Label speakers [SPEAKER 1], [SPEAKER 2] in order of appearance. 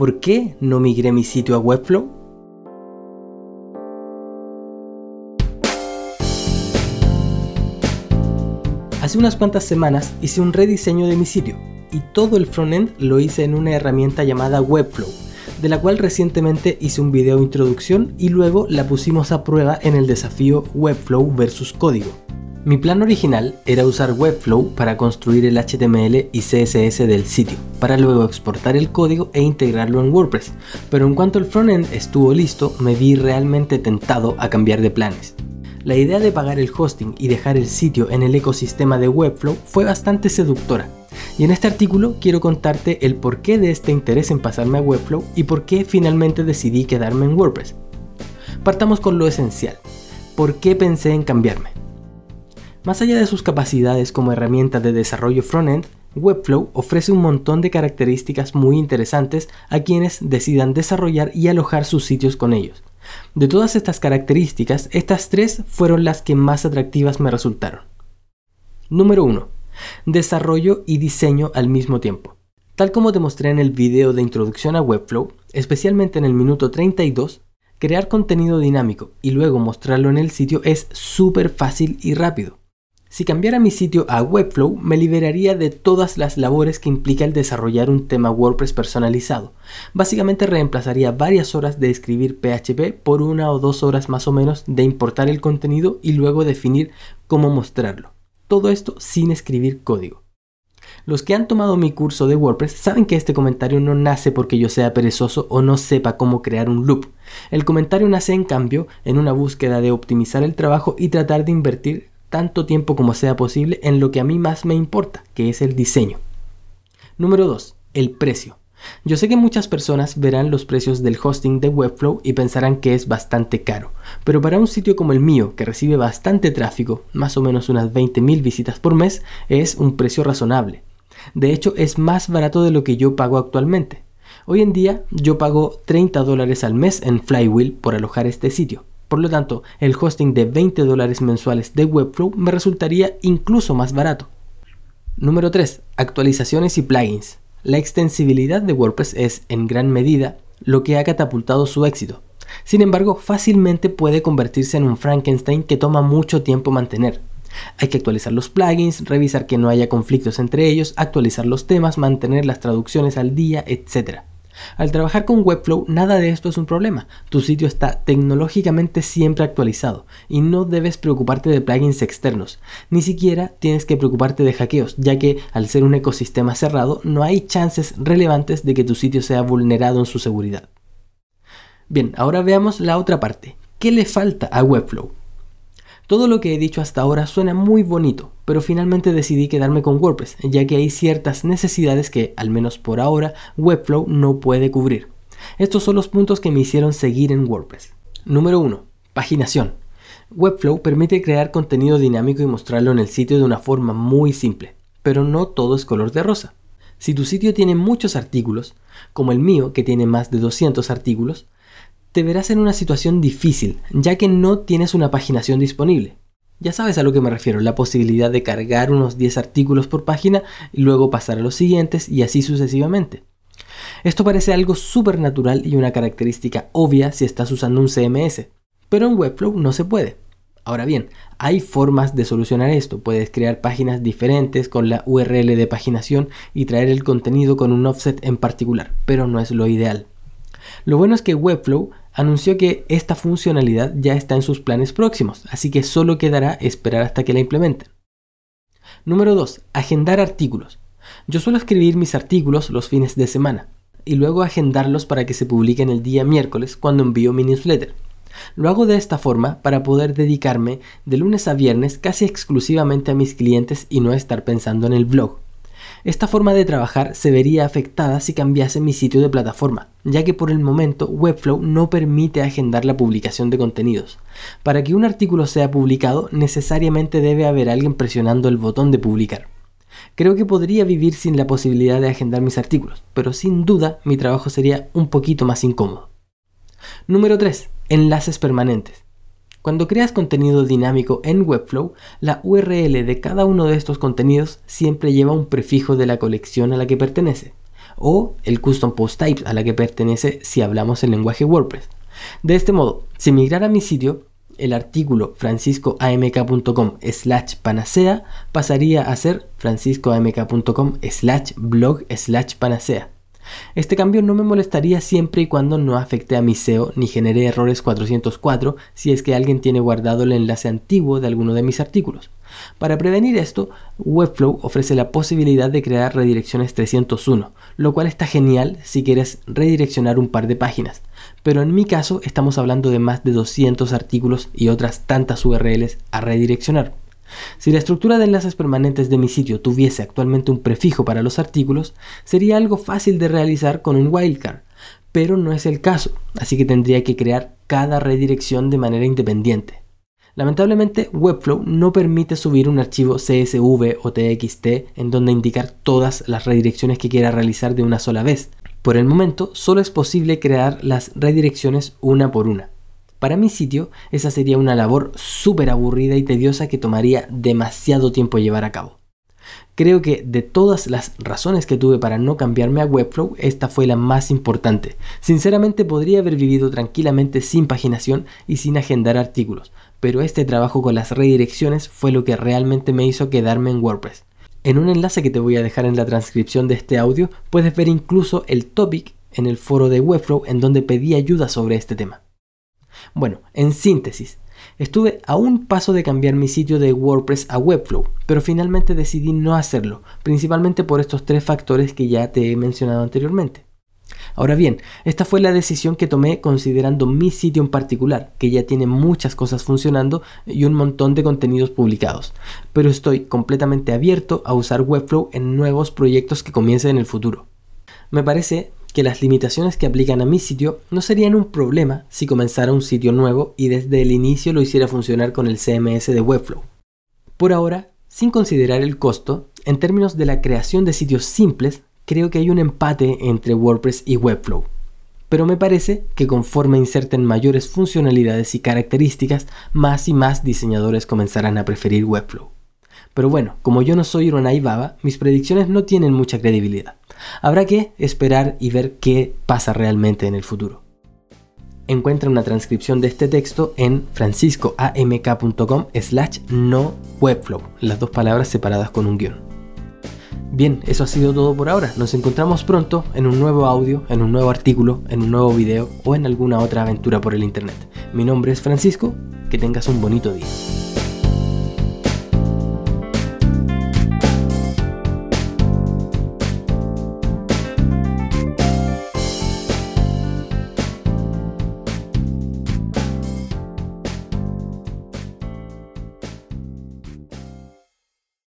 [SPEAKER 1] ¿Por qué no migré mi sitio a Webflow? Hace unas cuantas semanas hice un rediseño de mi sitio y todo el frontend lo hice en una herramienta llamada Webflow, de la cual recientemente hice un video de introducción y luego la pusimos a prueba en el desafío Webflow versus código. Mi plan original era usar Webflow para construir el HTML y CSS del sitio, para luego exportar el código e integrarlo en WordPress, pero en cuanto el frontend estuvo listo, me vi realmente tentado a cambiar de planes. La idea de pagar el hosting y dejar el sitio en el ecosistema de Webflow fue bastante seductora, y en este artículo quiero contarte el porqué de este interés en pasarme a Webflow y por qué finalmente decidí quedarme en WordPress. Partamos con lo esencial. ¿Por qué pensé en cambiarme? Más allá de sus capacidades como herramienta de desarrollo frontend, Webflow ofrece un montón de características muy interesantes a quienes decidan desarrollar y alojar sus sitios con ellos. De todas estas características, estas tres fueron las que más atractivas me resultaron. Número 1. Desarrollo y diseño al mismo tiempo. Tal como te mostré en el video de introducción a Webflow, especialmente en el minuto 32, crear contenido dinámico y luego mostrarlo en el sitio es súper fácil y rápido. Si cambiara mi sitio a Webflow, me liberaría de todas las labores que implica el desarrollar un tema WordPress personalizado. Básicamente reemplazaría varias horas de escribir PHP por una o dos horas más o menos de importar el contenido y luego definir cómo mostrarlo. Todo esto sin escribir código. Los que han tomado mi curso de WordPress saben que este comentario no nace porque yo sea perezoso o no sepa cómo crear un loop. El comentario nace en cambio en una búsqueda de optimizar el trabajo y tratar de invertir tanto tiempo como sea posible en lo que a mí más me importa, que es el diseño. Número 2. El precio. Yo sé que muchas personas verán los precios del hosting de Webflow y pensarán que es bastante caro, pero para un sitio como el mío, que recibe bastante tráfico, más o menos unas 20.000 visitas por mes, es un precio razonable. De hecho, es más barato de lo que yo pago actualmente. Hoy en día yo pago 30 dólares al mes en Flywheel por alojar este sitio. Por lo tanto, el hosting de 20 dólares mensuales de Webflow me resultaría incluso más barato. Número 3. Actualizaciones y plugins. La extensibilidad de WordPress es, en gran medida, lo que ha catapultado su éxito. Sin embargo, fácilmente puede convertirse en un Frankenstein que toma mucho tiempo mantener. Hay que actualizar los plugins, revisar que no haya conflictos entre ellos, actualizar los temas, mantener las traducciones al día, etc. Al trabajar con Webflow, nada de esto es un problema. Tu sitio está tecnológicamente siempre actualizado y no debes preocuparte de plugins externos. Ni siquiera tienes que preocuparte de hackeos, ya que al ser un ecosistema cerrado, no hay chances relevantes de que tu sitio sea vulnerado en su seguridad. Bien, ahora veamos la otra parte. ¿Qué le falta a Webflow? Todo lo que he dicho hasta ahora suena muy bonito, pero finalmente decidí quedarme con WordPress, ya que hay ciertas necesidades que, al menos por ahora, Webflow no puede cubrir. Estos son los puntos que me hicieron seguir en WordPress. Número 1. Paginación. Webflow permite crear contenido dinámico y mostrarlo en el sitio de una forma muy simple, pero no todo es color de rosa. Si tu sitio tiene muchos artículos, como el mío que tiene más de 200 artículos, te verás en una situación difícil, ya que no tienes una paginación disponible. Ya sabes a lo que me refiero, la posibilidad de cargar unos 10 artículos por página y luego pasar a los siguientes y así sucesivamente. Esto parece algo súper natural y una característica obvia si estás usando un CMS, pero en Webflow no se puede. Ahora bien, hay formas de solucionar esto. Puedes crear páginas diferentes con la URL de paginación y traer el contenido con un offset en particular, pero no es lo ideal. Lo bueno es que Webflow anunció que esta funcionalidad ya está en sus planes próximos, así que solo quedará esperar hasta que la implementen. Número 2. Agendar artículos. Yo suelo escribir mis artículos los fines de semana y luego agendarlos para que se publiquen el día miércoles cuando envío mi newsletter. Lo hago de esta forma para poder dedicarme de lunes a viernes casi exclusivamente a mis clientes y no estar pensando en el blog. Esta forma de trabajar se vería afectada si cambiase mi sitio de plataforma, ya que por el momento Webflow no permite agendar la publicación de contenidos. Para que un artículo sea publicado, necesariamente debe haber alguien presionando el botón de publicar. Creo que podría vivir sin la posibilidad de agendar mis artículos, pero sin duda mi trabajo sería un poquito más incómodo. Número 3. Enlaces permanentes. Cuando creas contenido dinámico en Webflow, la URL de cada uno de estos contenidos siempre lleva un prefijo de la colección a la que pertenece. o el custom post type a la que pertenece si hablamos el lenguaje WordPress. De este modo, si migrara a mi sitio, el artículo franciscoamk.com slash panacea pasaría a ser franciscoamk.com slash blog slash panacea. Este cambio no me molestaría siempre y cuando no afecte a mi SEO ni genere errores 404 si es que alguien tiene guardado el enlace antiguo de alguno de mis artículos. Para prevenir esto, Webflow ofrece la posibilidad de crear redirecciones 301, lo cual está genial si quieres redireccionar un par de páginas. Pero en mi caso estamos hablando de más de 200 artículos y otras tantas URLs a redireccionar. Si la estructura de enlaces permanentes de mi sitio tuviese actualmente un prefijo para los artículos, sería algo fácil de realizar con un wildcard, pero no es el caso, así que tendría que crear cada redirección de manera independiente. Lamentablemente, Webflow no permite subir un archivo CSV o TXT en donde indicar todas las redirecciones que quiera realizar de una sola vez. Por el momento, solo es posible crear las redirecciones una por una. Para mi sitio, esa sería una labor súper aburrida y tediosa que tomaría demasiado tiempo llevar a cabo. Creo que de todas las razones que tuve para no cambiarme a Webflow, esta fue la más importante. Sinceramente podría haber vivido tranquilamente sin paginación y sin agendar artículos, pero este trabajo con las redirecciones fue lo que realmente me hizo quedarme en WordPress. En un enlace que te voy a dejar en la transcripción de este audio, puedes ver incluso el topic en el foro de Webflow en donde pedí ayuda sobre este tema. Bueno, en síntesis, estuve a un paso de cambiar mi sitio de WordPress a Webflow, pero finalmente decidí no hacerlo, principalmente por estos tres factores que ya te he mencionado anteriormente. Ahora bien, esta fue la decisión que tomé considerando mi sitio en particular, que ya tiene muchas cosas funcionando y un montón de contenidos publicados, pero estoy completamente abierto a usar Webflow en nuevos proyectos que comiencen en el futuro. Me parece que las limitaciones que aplican a mi sitio no serían un problema si comenzara un sitio nuevo y desde el inicio lo hiciera funcionar con el CMS de Webflow. Por ahora, sin considerar el costo, en términos de la creación de sitios simples, creo que hay un empate entre WordPress y Webflow. Pero me parece que conforme inserten mayores funcionalidades y características, más y más diseñadores comenzarán a preferir Webflow. Pero bueno, como yo no soy Ronai Baba, mis predicciones no tienen mucha credibilidad. Habrá que esperar y ver qué pasa realmente en el futuro. Encuentra una transcripción de este texto en franciscoamk.com slash no webflow, las dos palabras separadas con un guion. Bien, eso ha sido todo por ahora. Nos encontramos pronto en un nuevo audio, en un nuevo artículo, en un nuevo video o en alguna otra aventura por el internet. Mi nombre es Francisco, que tengas un bonito día.